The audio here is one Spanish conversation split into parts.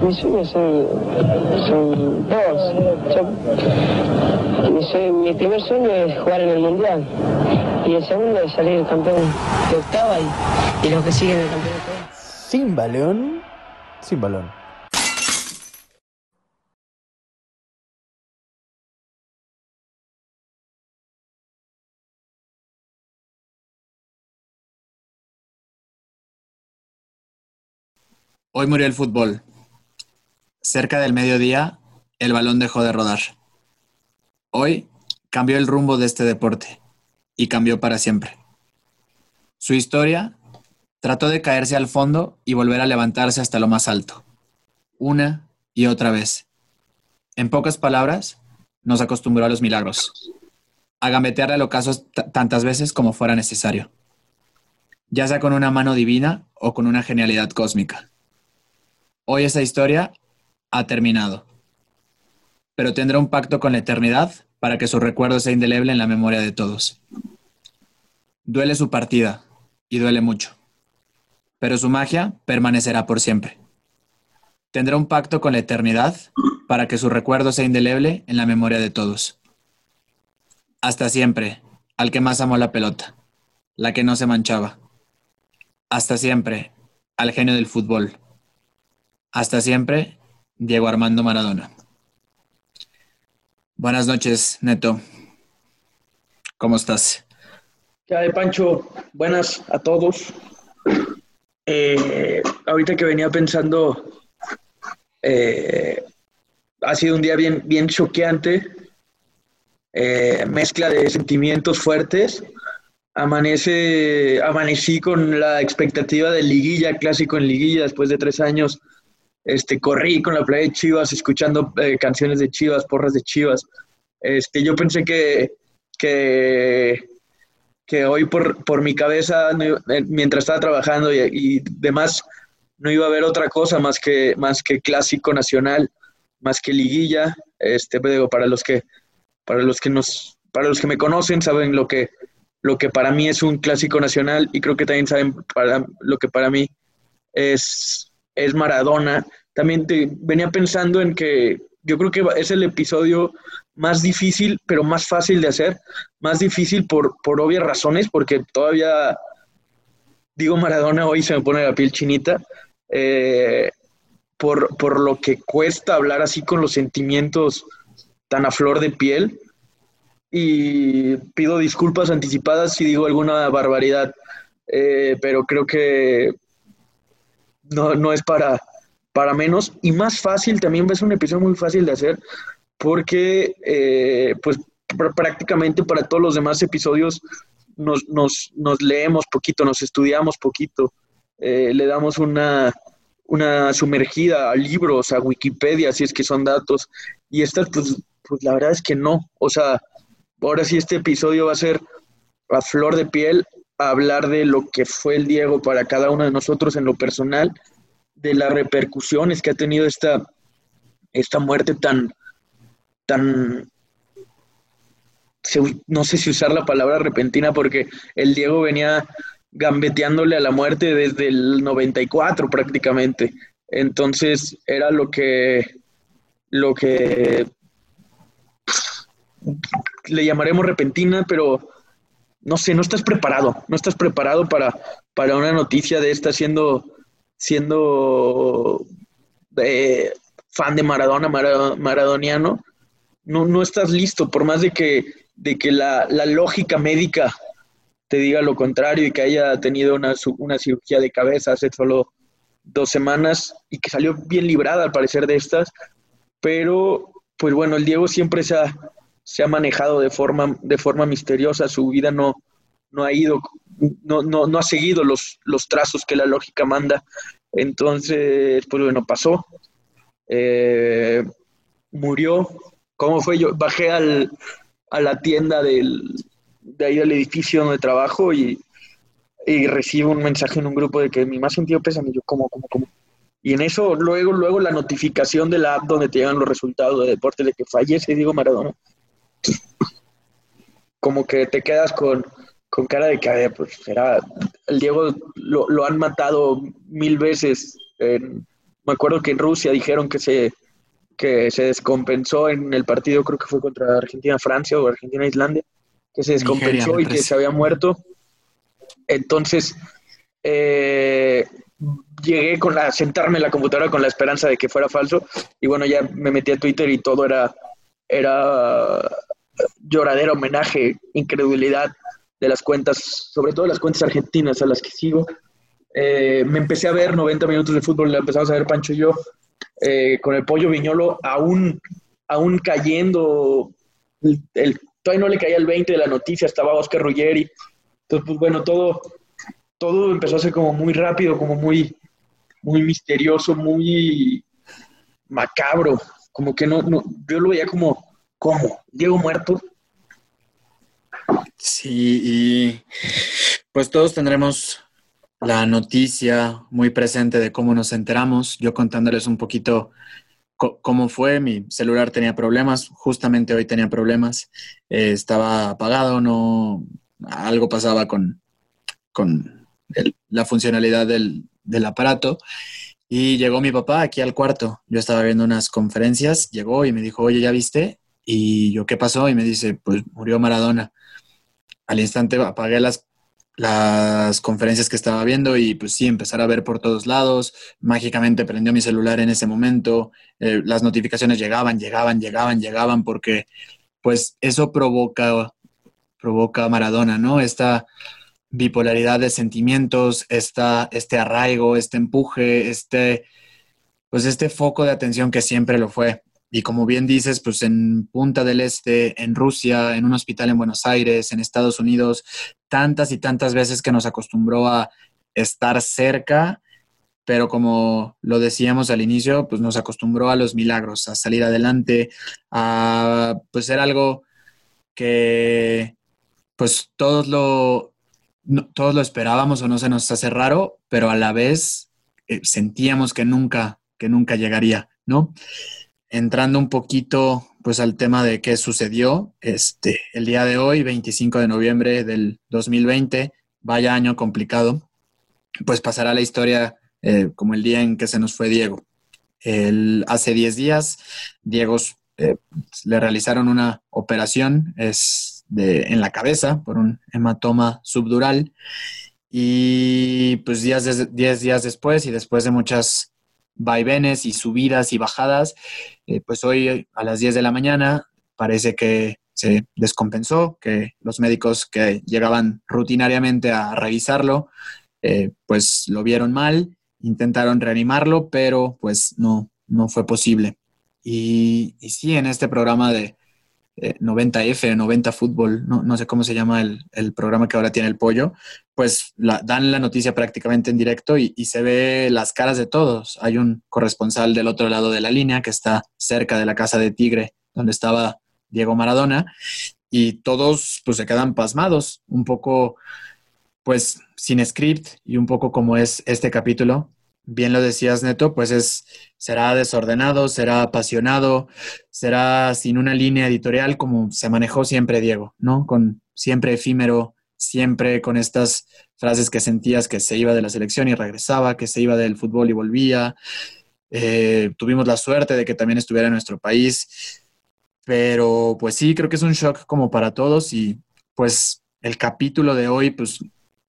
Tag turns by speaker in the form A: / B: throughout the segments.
A: mis sueños son, son dos. mi, primer sueño es jugar en el Mundial y el segundo es salir campeón de octava y, y los que siguen el campeonato.
B: Sin balón, sin balón.
C: Hoy murió el fútbol. Cerca del mediodía, el balón dejó de rodar. Hoy cambió el rumbo de este deporte y cambió para siempre. Su historia trató de caerse al fondo y volver a levantarse hasta lo más alto, una y otra vez. En pocas palabras, nos acostumbró a los milagros, a gambetear al ocaso tantas veces como fuera necesario, ya sea con una mano divina o con una genialidad cósmica. Hoy esa historia ha terminado, pero tendrá un pacto con la eternidad para que su recuerdo sea indeleble en la memoria de todos. Duele su partida, y duele mucho, pero su magia permanecerá por siempre. Tendrá un pacto con la eternidad para que su recuerdo sea indeleble en la memoria de todos. Hasta siempre, al que más amó la pelota, la que no se manchaba. Hasta siempre, al genio del fútbol hasta siempre, Diego Armando Maradona. Buenas noches, Neto. ¿Cómo estás?
D: ¿Qué hay, Pancho? Buenas a todos. Eh, ahorita que venía pensando, eh, ha sido un día bien, bien choqueante, eh, mezcla de sentimientos fuertes. Amanece, amanecí con la expectativa de liguilla, clásico en liguilla, después de tres años este, corrí con la playa de Chivas, escuchando eh, canciones de Chivas, porras de Chivas. Este, yo pensé que, que, que hoy por, por mi cabeza, eh, mientras estaba trabajando y, demás, no iba a haber otra cosa más que, más que clásico nacional, más que liguilla. Este, digo, para los que, para los que nos, para los que me conocen, saben lo que, lo que para mí es un clásico nacional y creo que también saben para, lo que para mí es es Maradona. También te, venía pensando en que yo creo que es el episodio más difícil, pero más fácil de hacer. Más difícil por, por obvias razones, porque todavía digo Maradona, hoy se me pone la piel chinita. Eh, por, por, lo que cuesta hablar así con los sentimientos tan a flor de piel. Y pido disculpas anticipadas si digo alguna barbaridad, eh, pero creo que no, no es para, para menos. Y más fácil, también es un episodio muy fácil de hacer, porque eh, pues prácticamente para todos los demás episodios nos, nos, nos leemos poquito, nos estudiamos poquito, eh, le damos una, una sumergida a libros, a Wikipedia, si es que son datos. Y estas, pues, pues la verdad es que no. O sea, ahora sí este episodio va a ser a flor de piel hablar de lo que fue el Diego para cada uno de nosotros en lo personal, de las repercusiones que ha tenido esta, esta muerte tan, tan, no sé si usar la palabra repentina porque el Diego venía gambeteándole a la muerte desde el 94 prácticamente. Entonces era lo que, lo que le llamaremos repentina, pero no sé, no estás preparado, no estás preparado para, para una noticia de esta siendo, siendo eh, fan de Maradona, maradoniano, no, no estás listo, por más de que, de que la, lógica médica te diga lo contrario y que haya tenido una, una cirugía de cabeza hace solo dos semanas y que salió bien librada al parecer de estas, pero pues bueno, el Diego siempre se ha, se ha manejado de forma, de forma misteriosa, su vida no, no ha ido, no, no, no ha seguido los, los trazos que la lógica manda. Entonces, pues bueno, pasó. Eh, murió. ¿Cómo fue? Yo bajé al, a la tienda del, de ahí del edificio donde trabajo y, y recibo un mensaje en un grupo de que mi más sentido pésame. Yo, ¿cómo, cómo, cómo? Y en eso, luego, luego la notificación de la app donde te llegan los resultados de deporte de que fallece Diego Maradona como que te quedas con, cara de que, pues, era, el Diego lo, han matado mil veces en, Me acuerdo que en Rusia dijeron que se, que se descompensó en el partido, creo que fue contra Argentina-Francia o Argentina-Islandia, que se descompensó y que se había muerto. Entonces, eh, llegué con la, sentarme en la computadora con la esperanza de que fuera falso. Y bueno, ya me metí a Twitter y todo era, era lloradera, homenaje, incredulidad de las cuentas, sobre todo las cuentas argentinas a las que sigo. Eh, me empecé a ver 90 minutos de fútbol, le empezamos a ver Pancho y yo, eh, con el pollo viñolo aún, aún cayendo, todavía no le caía el 20 de la noticia, estaba Oscar Ruggeri. Entonces, pues bueno, todo, todo empezó a ser como muy rápido, como muy, muy misterioso, muy macabro. Como que no, no yo lo veía como, ¿cómo? ¿Diego muerto?
C: Sí, y pues todos tendremos la noticia muy presente de cómo nos enteramos. Yo contándoles un poquito cómo fue, mi celular tenía problemas, justamente hoy tenía problemas, eh, estaba apagado, no, algo pasaba con, con la funcionalidad del, del aparato. Y llegó mi papá aquí al cuarto. Yo estaba viendo unas conferencias, llegó y me dijo, oye, ¿ya viste? Y yo, ¿qué pasó? Y me dice, pues murió Maradona. Al instante apagué las, las conferencias que estaba viendo y pues sí, empezar a ver por todos lados. Mágicamente prendió mi celular en ese momento. Eh, las notificaciones llegaban, llegaban, llegaban, llegaban porque pues eso provoca, provoca Maradona, ¿no? Esta bipolaridad de sentimientos, esta, este arraigo, este empuje, este, pues este foco de atención que siempre lo fue. Y como bien dices, pues en Punta del Este, en Rusia, en un hospital en Buenos Aires, en Estados Unidos, tantas y tantas veces que nos acostumbró a estar cerca, pero como lo decíamos al inicio, pues nos acostumbró a los milagros, a salir adelante, a pues ser algo que pues todos lo, todos lo esperábamos o no se nos hace raro, pero a la vez eh, sentíamos que nunca, que nunca llegaría, ¿no? Entrando un poquito pues al tema de qué sucedió, este, el día de hoy, 25 de noviembre del 2020, vaya año complicado, pues pasará la historia eh, como el día en que se nos fue Diego. El, hace 10 días, Diego eh, le realizaron una operación, es en la cabeza por un hematoma subdural. Y pues días, diez días después y después de muchas vaivenes y subidas y bajadas, eh, pues hoy a las 10 de la mañana parece que se descompensó, que los médicos que llegaban rutinariamente a revisarlo, eh, pues lo vieron mal, intentaron reanimarlo, pero pues no, no fue posible. Y, y sí, en este programa de, 90F, eh, 90 Fútbol, no, sé cómo se llama el, programa que ahora tiene el pollo, pues dan la noticia prácticamente en directo y, se ve las caras de todos. Hay un corresponsal del otro lado de la línea que está cerca de la casa de Tigre, donde estaba Diego Maradona, y todos pues se quedan pasmados, un poco pues sin script y un poco como es este capítulo, bien lo decías, Neto, pues es, será desordenado, será apasionado, será sin una línea editorial como se manejó siempre Diego, ¿no? Con siempre efímero, siempre con estas frases que sentías que se iba de la selección y regresaba, que se iba del fútbol y volvía. Eh, tuvimos la suerte de que también estuviera en nuestro país, pero pues sí, creo que es un shock como para todos y pues el capítulo de hoy, pues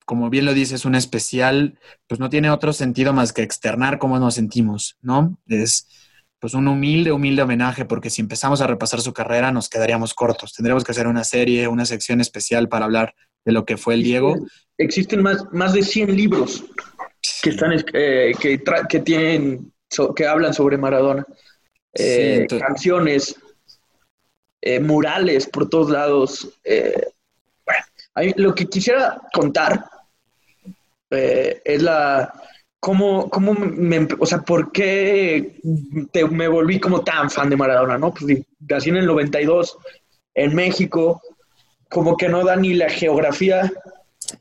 C: como bien lo dices, un especial, pues no tiene otro sentido más que externar cómo nos sentimos, ¿no? Es pues un humilde, humilde homenaje, porque si empezamos a repasar su carrera nos quedaríamos cortos. Tendríamos que hacer una serie, una sección especial para hablar de lo que fue el Diego.
D: Existen más, más de 100 libros que están eh, que, que, tienen que hablan sobre Maradona. Eh, canciones, eh, murales por todos lados. bueno, lo que quisiera contar eh, es la, ¿cómo, cómo me, o sea, por qué me volví como tan fan de Maradona, no? Pues nací en el 92 en México, como que no da ni la geografía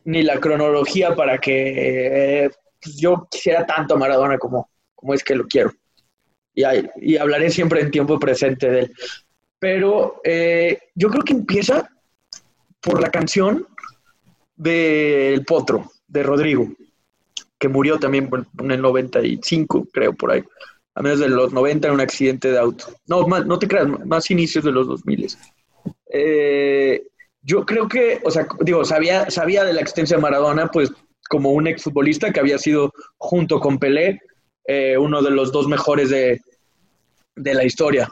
D: ni la cronología para que eh, pues, yo quisiera tanto a Maradona como, como es que lo quiero. Y, y hablaré siempre en tiempo presente de él. Pero eh, yo creo que empieza por la canción del Potro de Rodrigo, que murió también en el 95, creo, por ahí. A menos de los 90 en un accidente de auto. No, más, no te creas, más inicios de los 2000. Eh, yo creo que, o sea, digo, sabía, sabía de la existencia de Maradona, pues como un exfutbolista que había sido junto con Pelé, eh, uno de los dos mejores de, de la historia.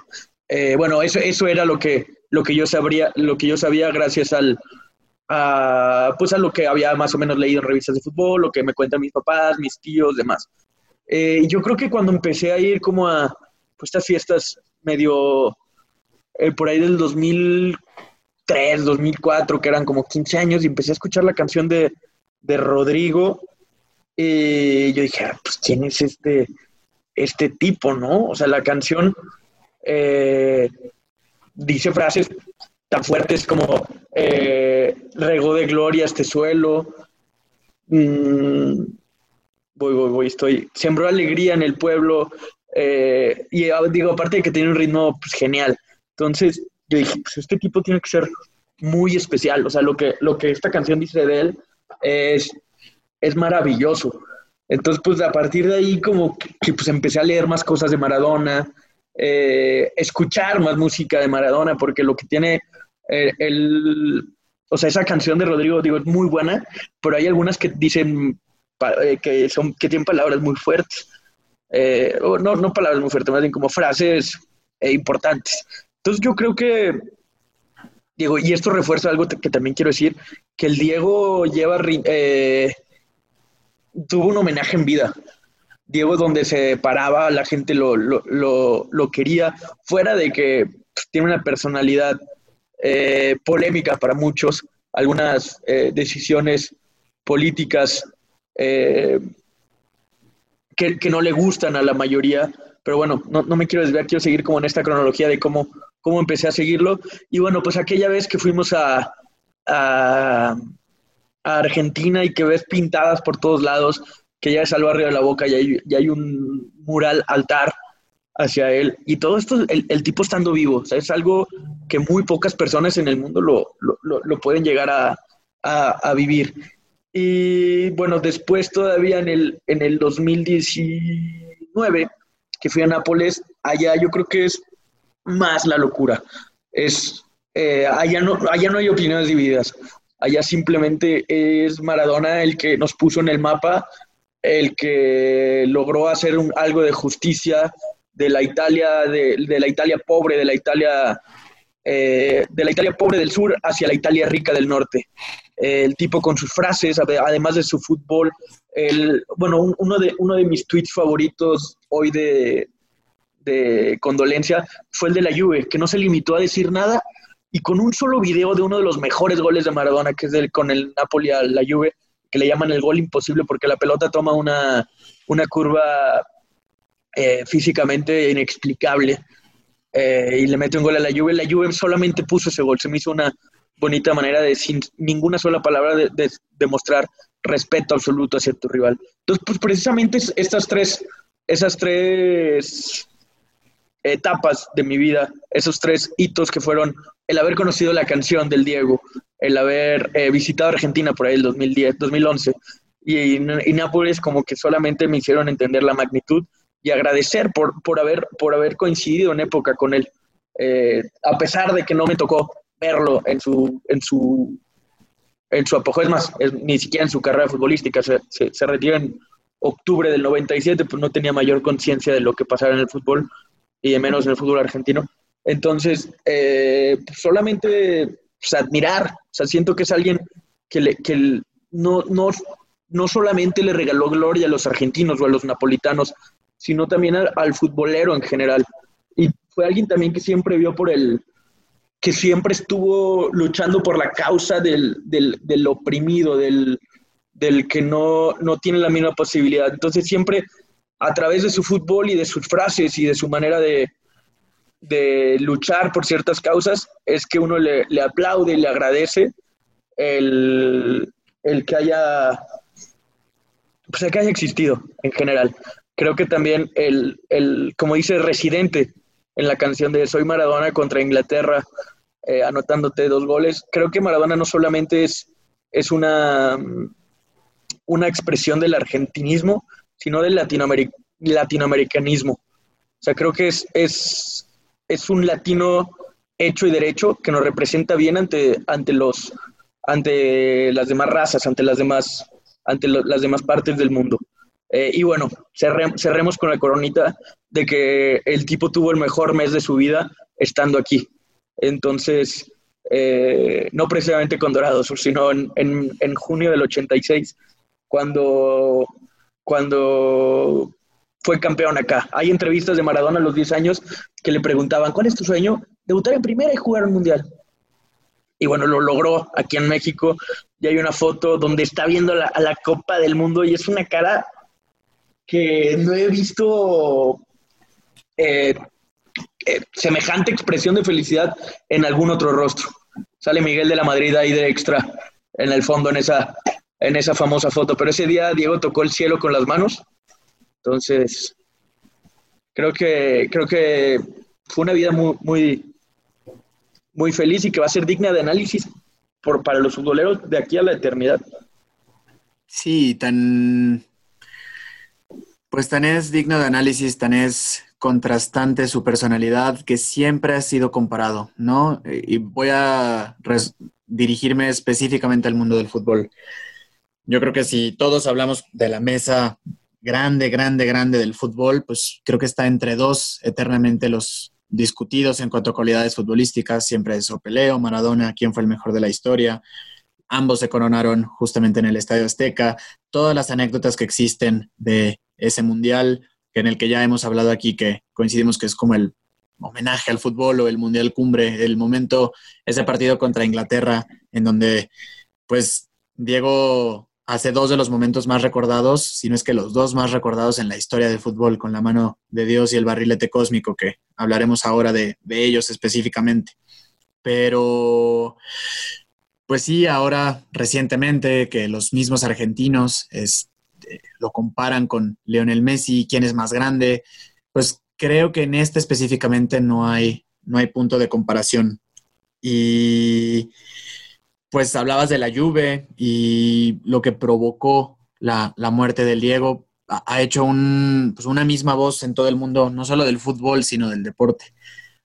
D: Eh, bueno, eso, eso era lo que, lo que yo sabría, lo que yo sabía gracias al, a, pues a lo que había más o menos leído en revistas de fútbol, lo que me cuentan mis papás, mis tíos, demás. Eh, yo creo que cuando empecé a ir como a pues, estas fiestas medio eh, por ahí del 2003, 2004, que eran como 15 años, y empecé a escuchar la canción de, de Rodrigo, y yo dije, ah, pues quién es este, este tipo, ¿no? O sea, la canción eh, dice frases tan fuertes como eh, regó de gloria este suelo. Mm, voy, voy, voy, estoy. Sembró alegría en el pueblo. Eh, y ah, digo, aparte de que tiene un ritmo pues, genial. Entonces, yo dije, pues este tipo tiene que ser muy especial. O sea, lo que, lo que esta canción dice de él es, es maravilloso. Entonces, pues a partir de ahí como que pues empecé a leer más cosas de Maradona, eh, escuchar más música de Maradona, porque lo que tiene eh, el, o sea, esa canción de Rodrigo, digo, es muy buena, pero hay algunas que dicen eh, que, son, que tienen palabras muy fuertes. no, no palabras muy fuertes, más bien como frases importantes. Entonces yo creo que, Diego, y esto refuerza algo que también quiero decir, que el Diego lleva, tuvo un homenaje en vida. Diego donde se paraba, la gente lo, lo, quería, fuera de que tiene una personalidad eh, polémica para muchos, algunas eh, decisiones políticas eh, que, no le gustan a la mayoría, pero bueno, no, me quiero desviar, quiero seguir como en esta cronología de cómo, cómo empecé a seguirlo. Y bueno, pues aquella vez que fuimos a, a, Argentina y que ves pintadas por todos lados, que ya es al barrio de la Boca y hay, hay un mural altar hacia él. Y todo esto, el, tipo estando vivo, o sea, es algo que muy pocas personas en el mundo lo, lo, pueden llegar a, a, vivir. Y bueno, después todavía en el, en el 2019, que fui a Nápoles, allá yo creo que es más la locura. Es, eh, allá, no, allá no hay opiniones divididas. Allá simplemente es Maradona el que nos puso en el mapa el que logró hacer un, algo de justicia de la Italia, de, la Italia pobre, de la Italia, eh, de la Italia pobre del sur hacia la Italia rica del norte. el tipo con sus frases, además de su fútbol. El, bueno, uno, de, uno de mis tweets favoritos hoy de, de condolencia fue el de la Juve, que no se limitó a decir nada y con un solo video de uno de los mejores goles de Maradona, que es el, con el Napoli a la Juve, que le llaman el gol imposible porque la pelota toma una, curva eh, físicamente inexplicable eh, y le mete un gol a la Juve. La Juve solamente puso ese gol, se me hizo una bonita manera de, sin ninguna sola palabra, de, demostrar respeto absoluto hacia tu rival. Entonces, pues precisamente estas tres, esas tres etapas de mi vida, esos tres hitos que fueron el haber conocido la canción del Diego, el haber eh, visitado Argentina por ahí el 2010, 2011 y, y, Nápoles como que solamente me hicieron entender la magnitud y agradecer por, por, haber, por haber coincidido en época con él, eh, a pesar de que no me tocó verlo en su, en su, en su apogeo, es más, ni siquiera en su carrera futbolística, se, se, retiró en octubre del 97, pues no tenía mayor conciencia de lo que pasaba en el fútbol y de menos en el fútbol argentino. Entonces, eh, pues solamente pues, admirar. Siento que es alguien que, le, que no, no, no solamente le regaló gloria a los argentinos o a los napolitanos, sino también al, futbolero en general. Y fue alguien también que siempre vio por el, que siempre estuvo luchando por la causa del, del, oprimido, del, del que no, no, tiene la misma posibilidad. Entonces siempre a través de su fútbol y de sus frases y de su manera de, de luchar por ciertas causas es que uno le, aplaude y le agradece el, que haya pues que haya existido en general. Creo que también el, el, como dice Residente en la canción de Soy Maradona contra Inglaterra, eh, anotándote dos goles, creo que Maradona no solamente es, es una una expresión del argentinismo, sino del latinoamericanismo. O sea, creo que es, es, es un latino hecho y derecho que nos representa bien ante, ante, los, ante las demás razas, ante las demás, ante las demás partes del mundo. Eh, y bueno, cerremos con la coronita de que el tipo tuvo el mejor mes de su vida estando aquí. Entonces, eh, no precisamente con Dorados, sino en, en, junio del 86, cuando, cuando fue campeón acá. Hay entrevistas de Maradona a los 10 años que le preguntaban, ¿cuál es tu sueño? Debutar en primera y jugar un mundial. Y bueno, lo logró aquí en México. Y hay una foto donde está viendo a la Copa del Mundo y es una cara que no he visto eh, eh, semejante expresión de felicidad en algún otro rostro. Sale Miguel de la Madrid ahí de extra en el fondo en esa, en esa famosa foto. Pero ese día Diego tocó el cielo con las manos. Entonces, creo que, creo que fue una vida muy, muy, muy feliz y que va a ser digna de análisis por, para los futboleros de aquí a la eternidad.
C: Sí, tan pues tan es digno de análisis, tan es contrastante su personalidad que siempre ha sido comparado, ¿no? Y voy a dirigirme específicamente al mundo del fútbol. Yo creo que si todos hablamos de la mesa grande, grande, grande del fútbol, pues creo que está entre dos eternamente los discutidos en cuanto a cualidades futbolísticas. Siempre es Opeleo, Maradona, quién fue el mejor de la historia. Ambos se coronaron justamente en el Estadio Azteca. Todas las anécdotas que existen de ese mundial en el que ya hemos hablado aquí, que coincidimos que es como el homenaje al fútbol o el mundial cumbre, el momento, ese partido contra Inglaterra, en donde pues Diego hace dos de los momentos más recordados, si no es que los dos más recordados en la historia del fútbol, con la mano de Dios y el barrilete cósmico, que hablaremos ahora de, de ellos específicamente. Pero, pues sí, ahora recientemente que los mismos argentinos, lo comparan con Lionel Messi, quién es más grande, pues creo que en este específicamente no hay, no hay punto de comparación. Y pues hablabas de la Juve y lo que provocó la, muerte del Diego ha, hecho un, pues una misma voz en todo el mundo, no solo del fútbol, sino del deporte,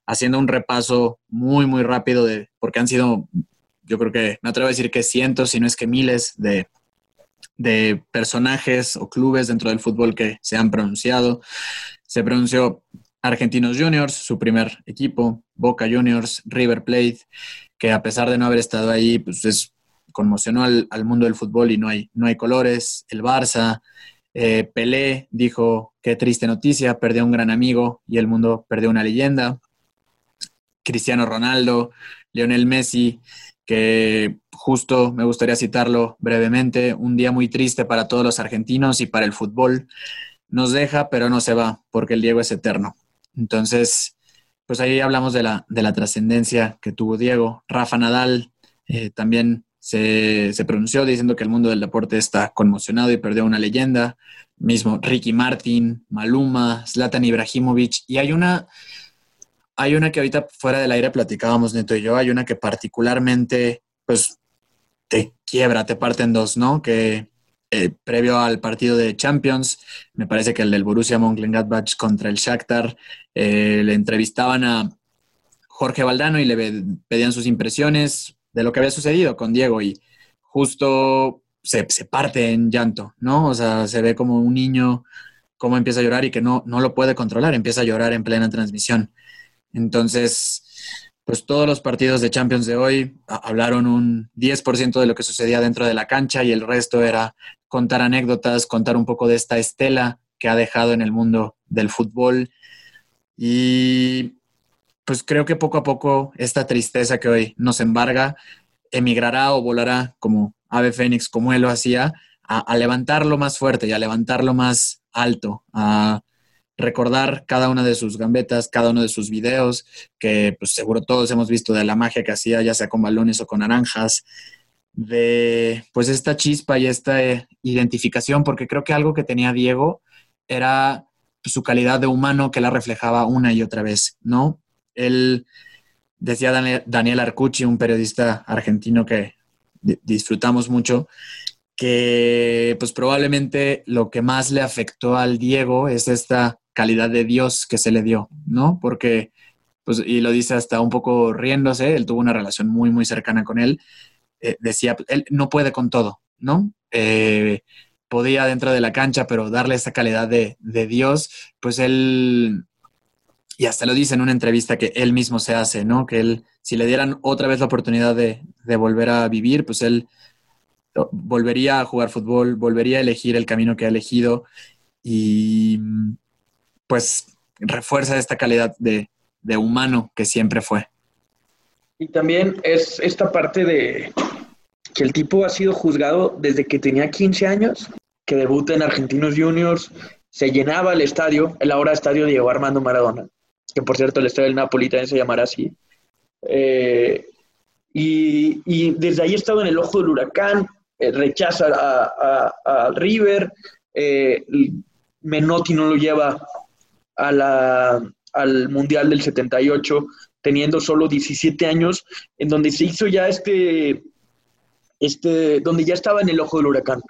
C: haciendo un repaso muy, muy rápido de, porque han sido, yo creo que me atrevo a decir que cientos, si no es que miles de, de personajes o clubes dentro del fútbol que se han pronunciado. Se pronunció Argentinos Juniors, su primer equipo, Boca Juniors, River Plate, que a pesar de no haber estado ahí, pues es, conmocionó al, mundo del fútbol y no hay, no hay colores. El Barça, eh, Pelé dijo, qué triste noticia, perdió un gran amigo y el mundo perdió una leyenda. Cristiano Ronaldo, Lionel Messi, que justo me gustaría citarlo brevemente, un día muy triste para todos los argentinos y para el fútbol. Nos deja, pero no se va, porque el Diego es eterno. Entonces, pues ahí hablamos de la, de la trascendencia que tuvo Diego. Rafa Nadal eh, también se, se, pronunció diciendo que el mundo del deporte está conmocionado y perdió una leyenda. Mismo Ricky Martin, Maluma, Zlatan Ibrahimovic. Y hay una hay una que ahorita fuera del aire platicábamos Neto y yo, hay una que particularmente, pues, te quiebra, te parte en dos, ¿no? Que eh, previo al partido de Champions, me parece que el del Borussia Mönchengladbach contra el Shakhtar, eh, le entrevistaban a Jorge Valdano y le pedían sus impresiones de lo que había sucedido con Diego y justo se, se, parte en llanto, ¿no? O sea, se ve como un niño cómo empieza a llorar y que no, no lo puede controlar, empieza a llorar en plena transmisión. Entonces, pues todos los partidos de Champions de hoy hablaron un 10% de lo que sucedía dentro de la cancha y el resto era contar anécdotas, contar un poco de esta estela que ha dejado en el mundo del fútbol. Y pues creo que poco a poco esta tristeza que hoy nos embarga emigrará o volará como ave fénix, como él lo hacía, a, levantarlo más fuerte y a levantarlo más alto, a recordar cada una de sus gambetas, cada uno de sus videos, que pues seguro todos hemos visto de la magia que hacía, ya sea con balones o con naranjas, de pues esta chispa y esta eh, identificación, porque creo que algo que tenía Diego era su calidad de humano que la reflejaba una y otra vez, ¿no? Él decía Daniel Arcucci, un periodista argentino que disfrutamos mucho, que pues probablemente lo que más le afectó al Diego es esta calidad de Dios que se le dio, ¿no? Porque, pues, y lo dice hasta un poco riéndose, él tuvo una relación muy, muy cercana con él, eh, decía, él no puede con todo, ¿no? Eh, podía dentro de la cancha, pero darle esa calidad de, de Dios, pues él, y hasta lo dice en una entrevista que él mismo se hace, ¿no? Que él, si le dieran otra vez la oportunidad de, de volver a vivir, pues él volvería a jugar fútbol, volvería a elegir el camino que ha elegido y pues refuerza esta calidad de, humano que siempre fue.
D: Y también es esta parte de que el tipo ha sido juzgado desde que tenía 15 años, que debuta en Argentinos Juniors, se llenaba el estadio, el ahora estadio Diego Armando Maradona, que por cierto el estadio del Napoli también se llamará así. Eh, y, y, desde ahí estado en el ojo del huracán, eh, rechaza a, River, eh, Menotti no lo lleva al Mundial del 78, teniendo solo 17 años, en donde se hizo ya este, este donde ya estaba en el ojo del huracán.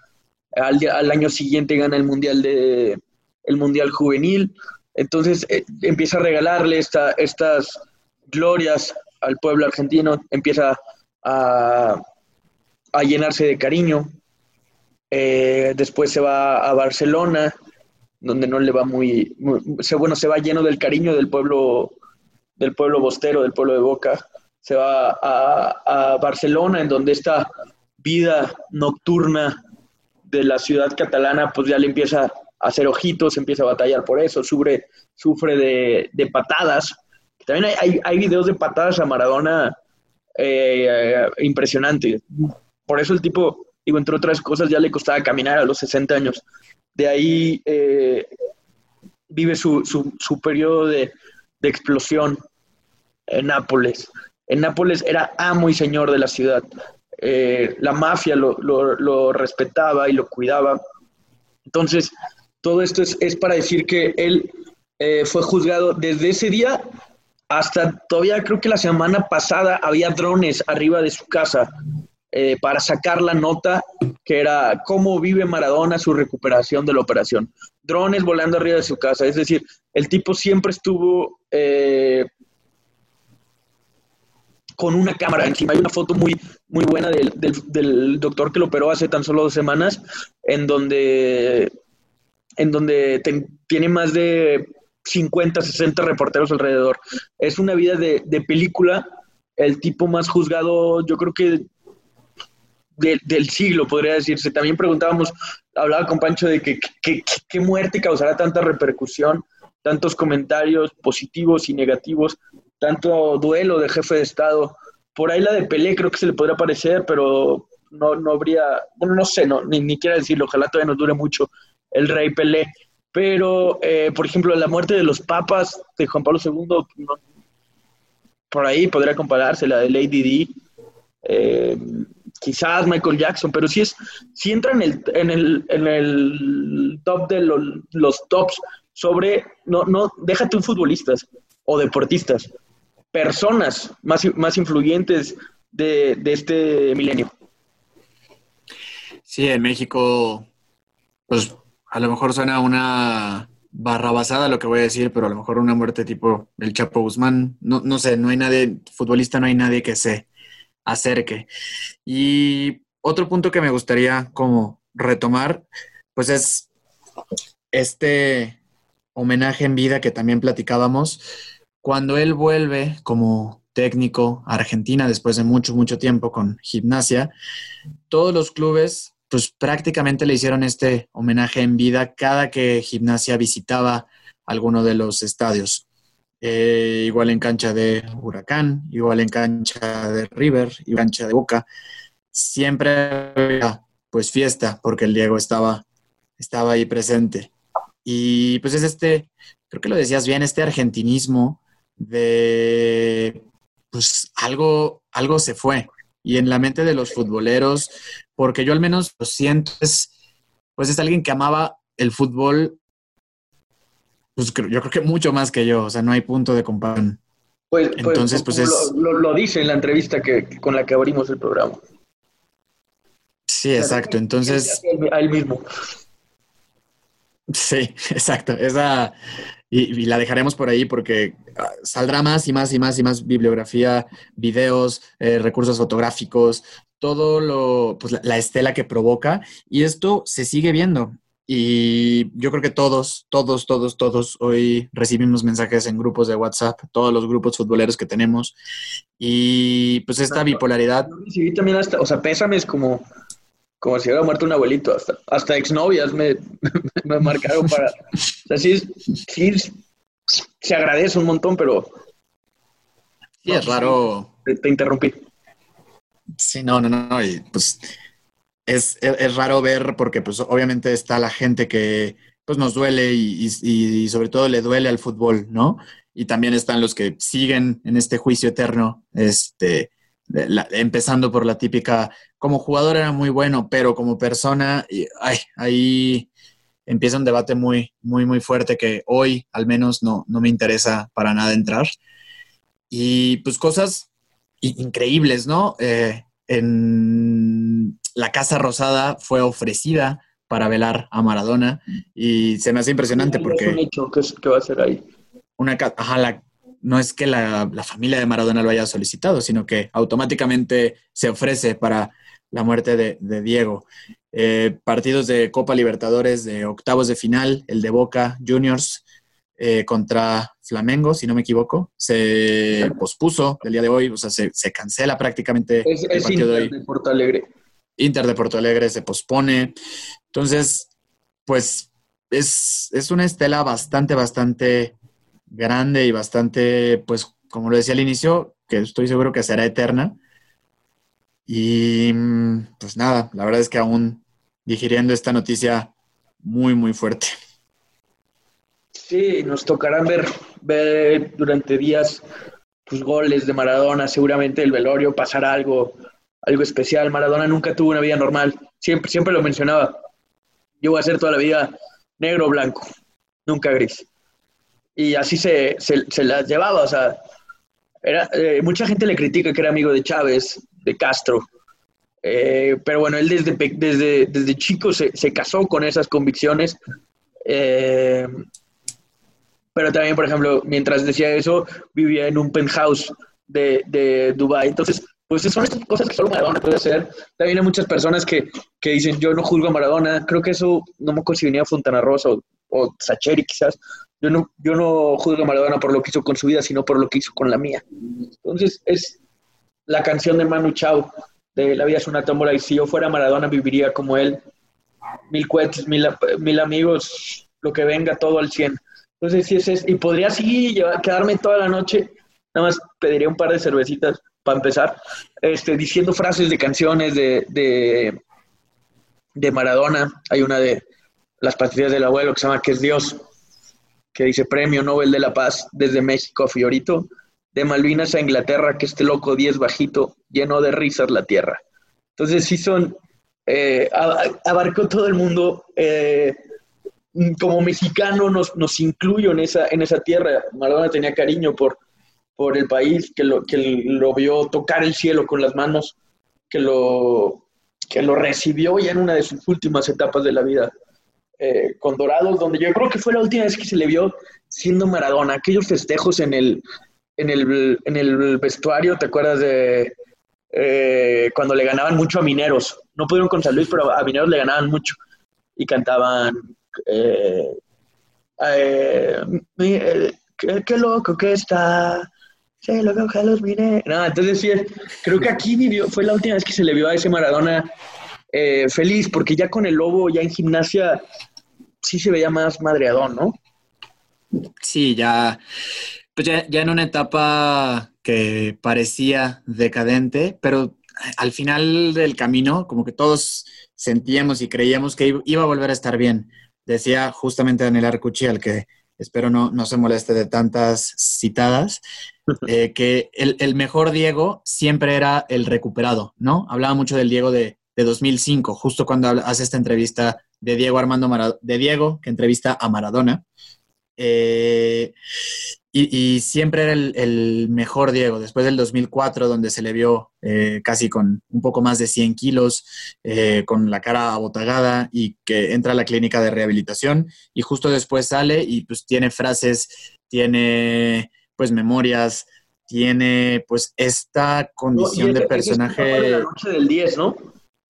D: Al, al año siguiente gana el Mundial, de, el mundial Juvenil, entonces eh, empieza a regalarle esta, estas glorias al pueblo argentino, empieza a, a llenarse de cariño. Eh, después se va a Barcelona, donde no le va muy, bueno, se va lleno del cariño del pueblo, del pueblo bostero, del pueblo de Boca. Se va a, Barcelona, en donde esta vida nocturna de la ciudad catalana, pues ya le empieza a hacer ojitos, empieza a batallar por eso, sufre, sufre de, patadas. También hay, hay, videos de patadas a Maradona eh, impresionantes por eso el tipo, digo, entre otras cosas, ya le costaba caminar a los 60 años. De ahí eh, vive su, su, periodo de, explosión en Nápoles. En Nápoles era amo y señor de la ciudad. Eh, la mafia lo, respetaba y lo cuidaba. Entonces, todo esto es, para decir que él eh, fue juzgado desde ese día hasta todavía creo que la semana pasada había drones arriba de su casa eh, para sacar la nota que era cómo vive Maradona su recuperación de la operación. Drones volando arriba de su casa, es decir, el tipo siempre estuvo eh, con una cámara encima. Hay una foto muy, muy buena del, doctor que lo operó hace tan solo dos semanas, en donde, en donde tiene más de 50, 60 reporteros alrededor. Es una vida de, de película. El tipo más juzgado, yo creo que del siglo, podría decirse. También preguntábamos, hablaba con Pancho de que, qué muerte causará tanta repercusión, tantos comentarios positivos y negativos, tanto duelo de jefe de Estado. Por ahí la de Pelé creo que se le podría parecer, pero no, no habría, bueno, no sé, no, ni, ni quiero decirlo, ojalá todavía nos dure mucho el rey Pelé. Pero, eh, por ejemplo, la muerte de los papas de Juan Pablo II, por ahí podría compararse la de Lady Di. Eh, quizás Michael Jackson, pero si es, si entra en el, en el, en el top de los, tops sobre, no, no, déjate un futbolistas o deportistas, personas más, más influyentes de, de este milenio.
C: Sí, en México, pues a lo mejor suena una barra basada lo que voy a decir, pero a lo mejor una muerte tipo el Chapo Guzmán, no, no sé, no hay nadie, futbolista no hay nadie que se acerque. Y otro punto que me gustaría como retomar, pues es este homenaje en vida que también platicábamos. Cuando él vuelve como técnico a Argentina después de mucho, mucho tiempo con gimnasia, todos los clubes pues prácticamente le hicieron este homenaje en vida cada que gimnasia visitaba alguno de los estadios. Eh, igual en cancha de Huracán, igual en cancha de River, y cancha de Boca. Siempre había pues fiesta porque el Diego estaba, estaba ahí presente. Y pues es este, creo que lo decías bien, este argentinismo de pues algo, algo se fue. Y en la mente de los futboleros, porque yo al menos lo siento, es, pues es alguien que amaba el fútbol pues yo creo que mucho más que yo, o sea, no hay punto de comparación.
D: Pues, pues Entonces, pues, es... Lo, dice en la entrevista que, con la que abrimos el programa.
C: Sí, exacto. Entonces.
D: A él mismo.
C: Sí, exacto. Esa, y, la dejaremos por ahí porque ah, saldrá más y más y más y más bibliografía, videos, eh, recursos fotográficos, todo lo, pues la, estela que provoca. Y esto se sigue viendo. Y yo creo que todos, todos, todos, todos hoy recibimos mensajes en grupos de WhatsApp, todos los grupos futboleros que tenemos. Y pues esta bipolaridad.
D: Sí, también hasta, o sea, pésame es como como si hubiera muerto un abuelito, hasta, hasta exnovias me, me marcaron para... O sea, sí, sí, se agradece un montón, pero...
C: Sí, es raro...
D: Te, interrumpí.
C: Sí, no, no, no, y pues es, es, raro ver porque pues obviamente está la gente que pues nos duele y, y, sobre todo le duele al fútbol, ¿no? Y también están los que siguen en este juicio eterno, este, empezando por la típica, como jugador era muy bueno, pero como persona, ay, ahí empieza un debate muy, muy, muy fuerte que hoy al menos no, no me interesa para nada entrar. Y pues cosas increíbles, ¿no? Eh, en la Casa Rosada fue ofrecida para velar a Maradona y se me hace impresionante porque...
D: ¿qué, va a ser ahí?
C: Una, ajá, la, no es que la, familia de Maradona lo haya solicitado, sino que automáticamente se ofrece para la muerte de, Diego. Eh, partidos de Copa Libertadores de octavos de final, el de Boca Juniors eh, contra Flamengo, si no me equivoco, se pospuso el día de hoy, o sea, se, cancela prácticamente
D: el partido de hoy. Porto Alegre.
C: Inter de Porto Alegre se pospone. Entonces, pues es, es una estela bastante, bastante grande y bastante, pues, como lo decía al inicio, que estoy seguro que será eterna. Y pues nada, la verdad es que aún digiriendo esta noticia muy, muy fuerte.
D: Sí, nos tocarán ver, ver durante días pues, goles de Maradona, seguramente el velorio pasará algo, algo especial. Maradona nunca tuvo una vida normal, siempre, siempre lo mencionaba. Yo voy a ser toda la vida negro o blanco, nunca gris y así se, se, las llevaba. O sea, era, eh, mucha gente le critica que era amigo de Chávez, de Castro. Eh, pero bueno, él desde, desde, desde chico se, se casó con esas convicciones. Eh, pero también, por ejemplo, mientras decía eso, vivía en un penthouse de, de Dubái. Entonces, pues son estas cosas que solo Maradona puede hacer. También hay muchas personas que, que dicen, yo no juzgo a Maradona. Creo que eso no me venía Fontana Rosa o, o Sacheri quizás, yo no, yo no juzgo a Maradona por lo que hizo con su vida, sino por lo que hizo con la mía. Entonces, es la canción de Manu Chao, de La vida es una tómbola, y si yo fuera Maradona viviría como él. Mil cohetes, mil, mil amigos, lo que venga, todo al 100. Entonces, sí es, y podría así quedarme toda la noche, nada más pediría un par de cervecitas para empezar, este, diciendo frases de canciones de, de, de Maradona. Hay una de Las pastillas del abuelo que se llama Que es Dios que dice Premio Nobel de la Paz desde México a Fiorito, de Malvinas a Inglaterra, que este loco 10 bajito, lleno de risas la tierra. Entonces sí son, eh, abarcó todo el mundo, eh, como mexicano nos, nos incluyo en esa, en esa tierra. Maradona tenía cariño por, por el país, que lo, que lo vio tocar el cielo con las manos, que lo, que lo recibió ya en una de sus últimas etapas de la vida. Eh, con Dorados, donde yo creo que fue la última vez que se le vio siendo Maradona, aquellos festejos en el, en el, en el vestuario, ¿te acuerdas de eh, cuando le ganaban mucho a Mineros? No pudieron con San Luis, pero a Mineros le ganaban mucho y cantaban... Eh, qué, loco que está, se lo mineros. No, entonces sí, creo que aquí vivió, fue la última vez que se le vio a ese Maradona feliz, porque ya con el lobo, ya en gimnasia, sí se veía más madreadón, ¿no?
C: Sí, ya, pues ya, en una etapa que parecía decadente, pero al final del camino, como que todos sentíamos y creíamos que iba a volver a estar bien. Decía justamente Daniel Arcucci, al que espero no, no se moleste de tantas citadas, eh, que el, el, mejor Diego siempre era el recuperado, ¿no? Hablaba mucho del Diego de, de 2005, justo cuando hace esta entrevista de Diego Armando Maradona, de Diego, que entrevista a Maradona. Eh, y, siempre era el, mejor Diego. Después del 2004, donde se le vio eh, casi con un poco más de 100 kilos, eh, con la cara abotagada y que entra a la clínica de rehabilitación y justo después sale y pues tiene frases, tiene pues memorias, tiene pues esta condición de personaje.
D: la noche del 10, ¿no?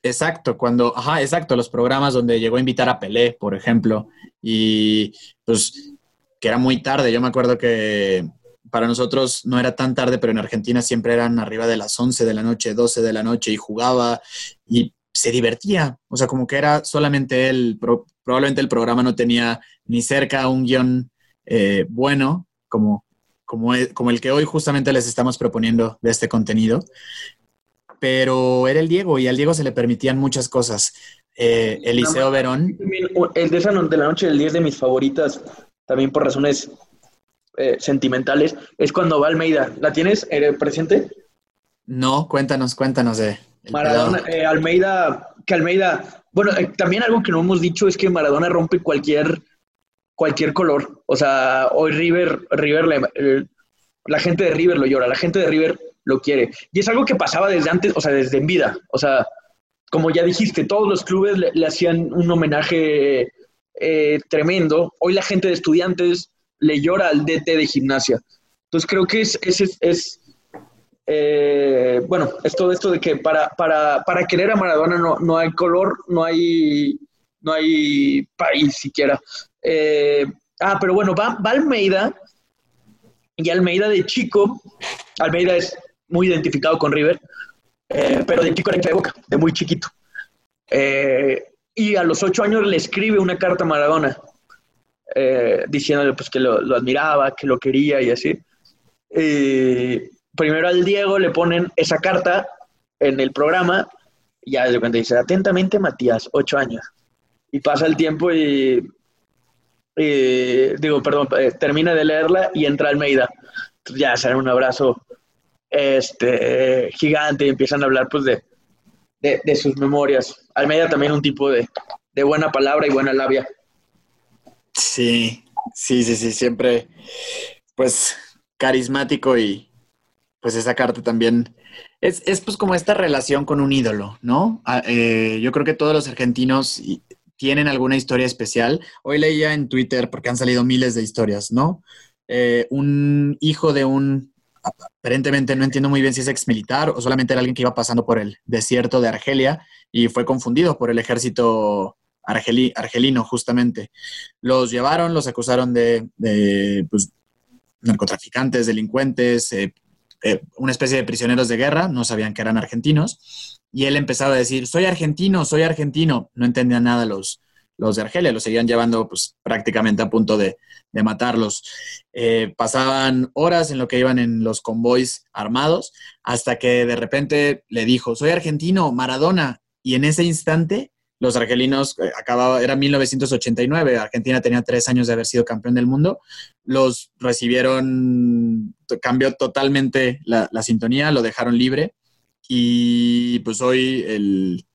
C: Exacto, cuando, ajá, exacto, los programas donde llegó a invitar a Pelé, por ejemplo, y pues que era muy tarde. Yo me acuerdo que para nosotros no era tan tarde, pero en Argentina siempre eran arriba de las 11 de la noche, 12 de la noche y jugaba y se divertía. O sea, como que era solamente él, probablemente el programa no tenía ni cerca un guion eh, bueno como, como, e, como el que hoy justamente les estamos proponiendo de este contenido. Pero era el Diego y al Diego se le permitían muchas cosas. Eh, Eliseo Verón.
D: El de esa de la noche del 10 de mis favoritas también por razones eh, sentimentales, es cuando va Almeida. ¿La tienes eh, presente?
C: No, cuéntanos, cuéntanos de...
D: Maradona, eh, Almeida, que Almeida, bueno, también algo que no hemos dicho es que Maradona rompe cualquier, cualquier color. O sea, hoy River, River la gente de River lo llora, la gente de River lo quiere. Y es algo que pasaba desde antes, o sea, desde en vida. O sea, como ya dijiste, todos los clubes le hacían un homenaje eh, tremendo. Hoy la gente de estudiantes le llora al DT de gimnasia. Entonces creo que es, es, es, eh, bueno, es todo esto de que para, para, para querer a Maradona no, no, hay color, no hay, no hay país siquiera. Eh, ah, pero bueno, va, Almeida y Almeida de chico, Almeida es muy identificado con River, pero de chico era de boca, de muy chiquito. Y a los ocho años le escribe una carta a Maradona eh, diciéndole pues que lo, admiraba, que lo quería y así. primero al Diego le ponen esa carta en el programa y ya de repente dice, atentamente Matías, ocho años. Y pasa el tiempo y, digo, perdón, eh, termina de leerla y entra Almeida. Ya sale un abrazo este, gigante y empiezan a hablar pues de, de, sus memorias. Almeida también un tipo de, buena palabra y buena labia.
C: Sí, sí, sí, sí, siempre, pues, carismático y pues esa carta también es, pues como esta relación con un ídolo, ¿no? Ah, eh, yo creo que todos los argentinos tienen alguna historia especial. Hoy leía en Twitter, porque han salido miles de historias, ¿no? Eh, un hijo de un aparentemente no entiendo muy bien si es ex militar o solamente era alguien que iba pasando por el desierto de Argelia y fue confundido por el ejército argelino, justamente. Los llevaron, los acusaron de, pues, narcotraficantes, delincuentes, eh, eh, una especie de prisioneros de guerra, no sabían que eran argentinos, y él empezaba a decir, soy argentino, soy argentino, no entendían nada los, los de Argelia, los seguían llevando pues, prácticamente a punto de, matarlos. Eh, pasaban horas en lo que iban en los convoys armados, hasta que de repente le dijo, soy argentino, Maradona, y en ese instante los argelinos, eh, acababa, era 1989, Argentina tenía tres años de haber sido campeón del mundo, los recibieron, cambió totalmente la, la sintonía, lo dejaron libre y pues hoy el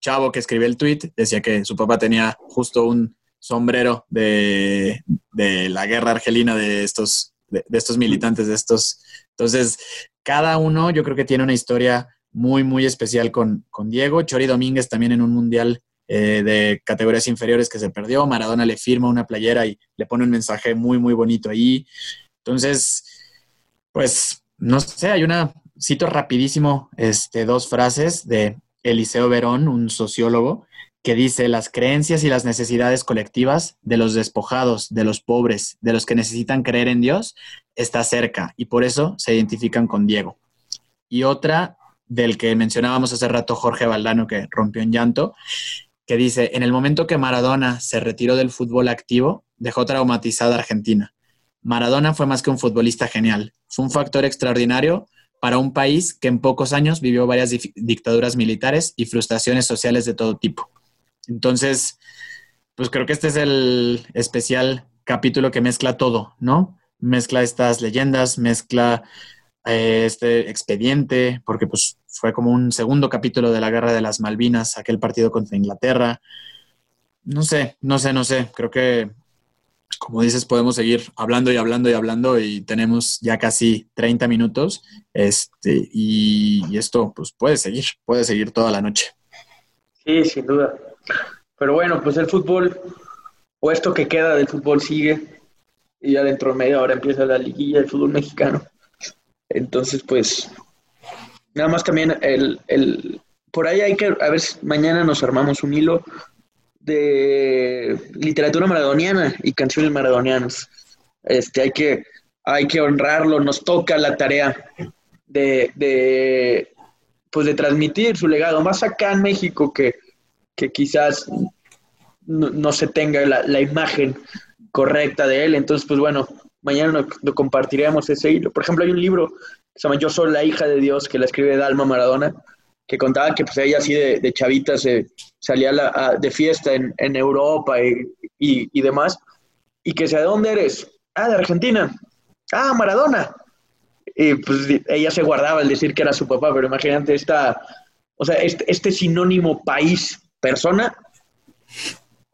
C: chavo que escribió el tweet decía que su papá tenía justo un sombrero de, la guerra argelina de estos, de, estos militantes, de estos. Entonces, cada uno yo creo que tiene una historia muy, muy especial con, con Diego. Chori Domínguez también en un mundial eh, de categorías inferiores que se perdió. Maradona le firma una playera y le pone un mensaje muy, muy bonito ahí. Entonces, pues, no sé, hay una, cito rapidísimo este, dos frases de Eliseo Verón, un sociólogo, que dice las creencias y las necesidades colectivas de los despojados, de los pobres, de los que necesitan creer en Dios, está cerca y por eso se identifican con Diego. Y otra del que mencionábamos hace rato Jorge Valdano, que rompió en llanto, que dice, en el momento que Maradona se retiró del fútbol activo, dejó traumatizada a Argentina. Maradona fue más que un futbolista genial, fue un factor extraordinario para un país que en pocos años vivió varias dictaduras militares y frustraciones sociales de todo tipo. Entonces, pues creo que este es el especial capítulo que mezcla todo, ¿no? Mezcla estas leyendas, mezcla eh, este expediente, porque pues fue como un segundo capítulo de la Guerra de las Malvinas, aquel partido contra Inglaterra. No sé, no sé, no sé. Creo que como dices, podemos seguir hablando y hablando y hablando y tenemos ya casi 30 minutos. Este, y, esto pues puede seguir, puede seguir toda la noche.
D: Sí, sin duda. Pero bueno, pues el fútbol, o esto que queda del fútbol sigue, y ya dentro de media hora empieza la liguilla del fútbol mexicano. Entonces, pues, nada más también el, el, por ahí hay que, a ver, mañana nos armamos un hilo de literatura maradoniana y canciones maradonianas. Este, hay que, hay que honrarlo, nos toca la tarea de, de, pues de transmitir su legado, más acá en México que, que quizás no, se tenga la, la, imagen correcta de él. Entonces, pues bueno, mañana lo, compartiremos ese hilo. Por ejemplo, hay un libro que se llama Yo soy la hija de Dios, que la escribe Dalma Maradona, que contaba que pues ella así de, de chavita se salía de fiesta en, Europa y, y, demás, y que sea, ¿de dónde eres? Ah, de Argentina. Ah, Maradona. Y pues ella se guardaba el decir que era su papá, pero imagínate esta, o sea, este, este sinónimo país, persona,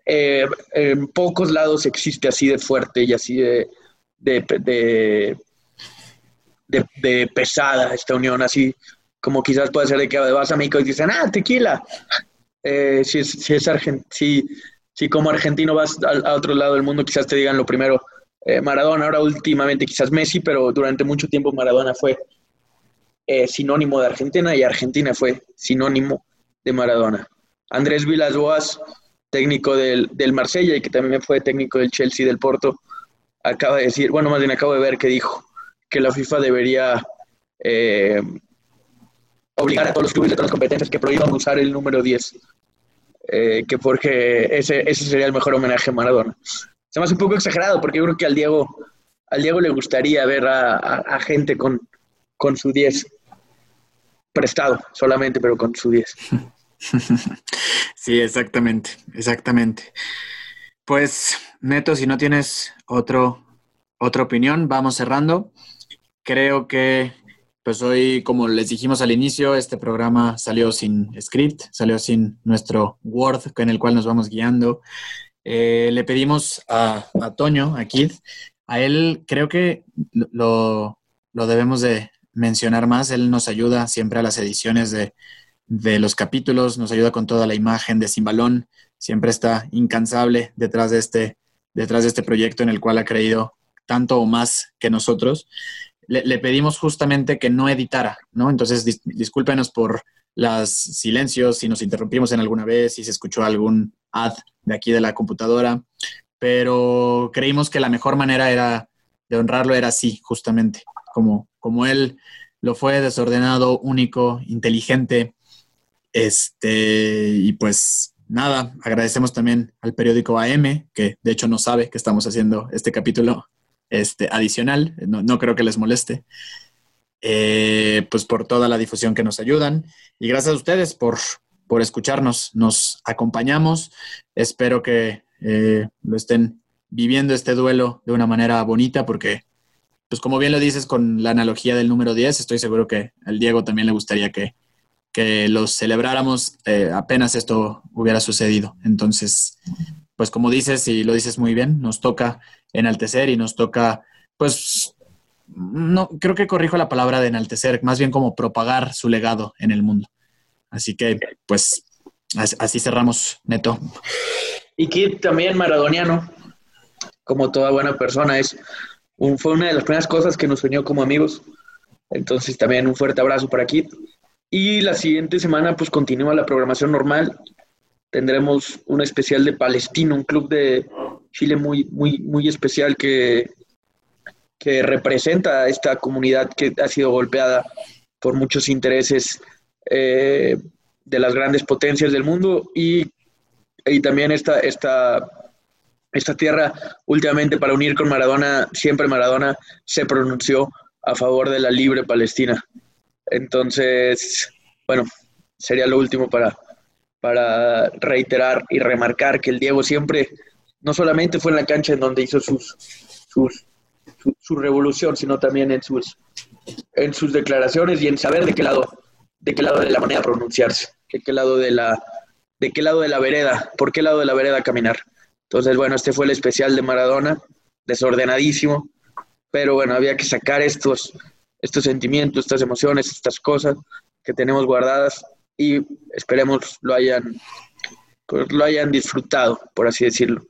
D: eh, en pocos lados existe así de fuerte y así de, de, de, pesada esta unión, así como quizás puede ser de que vas a México y dicen, ah, tequila. Eh, si, es, si, es si, si, como argentino vas a, otro lado del mundo, quizás te digan lo primero, eh, Maradona, ahora últimamente quizás Messi, pero durante mucho tiempo Maradona fue sinónimo de Argentina y Argentina fue sinónimo de Maradona. Andrés Vilas Boas técnico del, del Marsella y que también fue técnico del Chelsea del Porto, acaba de decir, bueno, más bien acabo de ver que dijo que la FIFA debería eh, obligar a todos los clubes de todas las competencias que prohíban usar el número 10, eh, que porque ese, ese sería el mejor homenaje a Maradona. Se me hace un poco exagerado porque yo creo que al Diego, al Diego le gustaría ver a, a, gente con, con su 10 prestado solamente, pero con su 10.
C: Sí, exactamente, exactamente. Pues, Neto, si no tienes otro, otra opinión, vamos cerrando. Creo que, pues hoy, como les dijimos al inicio, este programa salió sin script, salió sin nuestro Word en el cual nos vamos guiando. Eh, le pedimos a, a, Toño, a Kid, a él creo que lo, lo debemos de mencionar más, él nos ayuda siempre a las ediciones de, de los capítulos, nos ayuda con toda la imagen de Sin Balón, siempre está incansable detrás de este, detrás de este proyecto en el cual ha creído tanto o más que nosotros. Le, pedimos justamente que no editara, ¿no? Entonces, discúlpenos por los silencios, si nos interrumpimos en alguna vez, si se escuchó algún ad de aquí de la computadora, pero creímos que la mejor manera era de honrarlo era así, justamente, como, como él lo fue, desordenado, único, inteligente, este, y pues nada, agradecemos también al periódico AM, que de hecho no sabe que estamos haciendo este capítulo este, adicional, no, no creo que les moleste, eh, pues por toda la difusión que nos ayudan. Y gracias a ustedes por, por escucharnos, nos acompañamos, espero que eh, lo estén viviendo este duelo de una manera bonita, porque, pues como bien lo dices con la analogía del número 10, estoy seguro que al Diego también le gustaría que que los celebráramos eh, apenas esto hubiera sucedido. Entonces, pues como dices y lo dices muy bien, nos toca enaltecer y nos toca, pues, no, creo que corrijo la palabra de enaltecer, más bien como propagar su legado en el mundo. Así que, pues, así cerramos, Neto.
D: Y Kit también maradoniano, como toda buena persona, es fue una de las primeras cosas que nos unió como amigos. Entonces también un fuerte abrazo para Kit y la siguiente semana pues continúa la programación normal. Tendremos un especial de Palestino, un club de Chile muy, muy, muy especial que, que representa a esta comunidad que ha sido golpeada por muchos intereses eh, de las grandes potencias del mundo y, y también esta, esta, esta tierra últimamente para unir con Maradona, siempre Maradona se pronunció a favor de la libre Palestina. Entonces, bueno, sería lo último para, para reiterar y remarcar que el Diego siempre, no solamente fue en la cancha en donde hizo sus, sus su, revolución, sino también en sus, en sus declaraciones y en saber de qué lado, de qué lado de la moneda pronunciarse, de qué lado de la, de qué lado de la vereda, por qué lado de la vereda caminar. Entonces, bueno, este fue el especial de Maradona, desordenadísimo, pero bueno, había que sacar estos, estos sentimientos, estas emociones, estas cosas que tenemos guardadas y esperemos lo hayan, pues, lo hayan disfrutado, por así decirlo.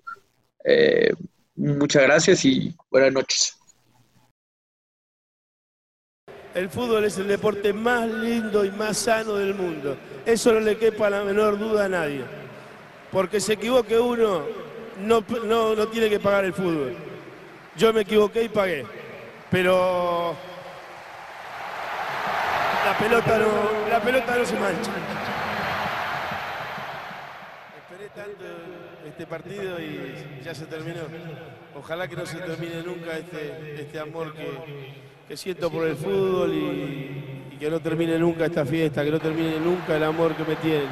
D: Eh, muchas gracias y buenas noches.
E: El fútbol es el deporte más lindo y más sano del mundo. Eso no le quepa la menor duda a nadie. Porque se equivoque uno, no, no, no tiene que pagar el fútbol. Yo me equivoqué y pagué. Pero la pelota no, la pelota no se mancha. Esperé tanto este partido y ya se terminó. Ojalá que no se termine nunca este, este amor que, que siento por el fútbol y, y que no termine nunca esta fiesta, que no termine nunca el amor que me tienen.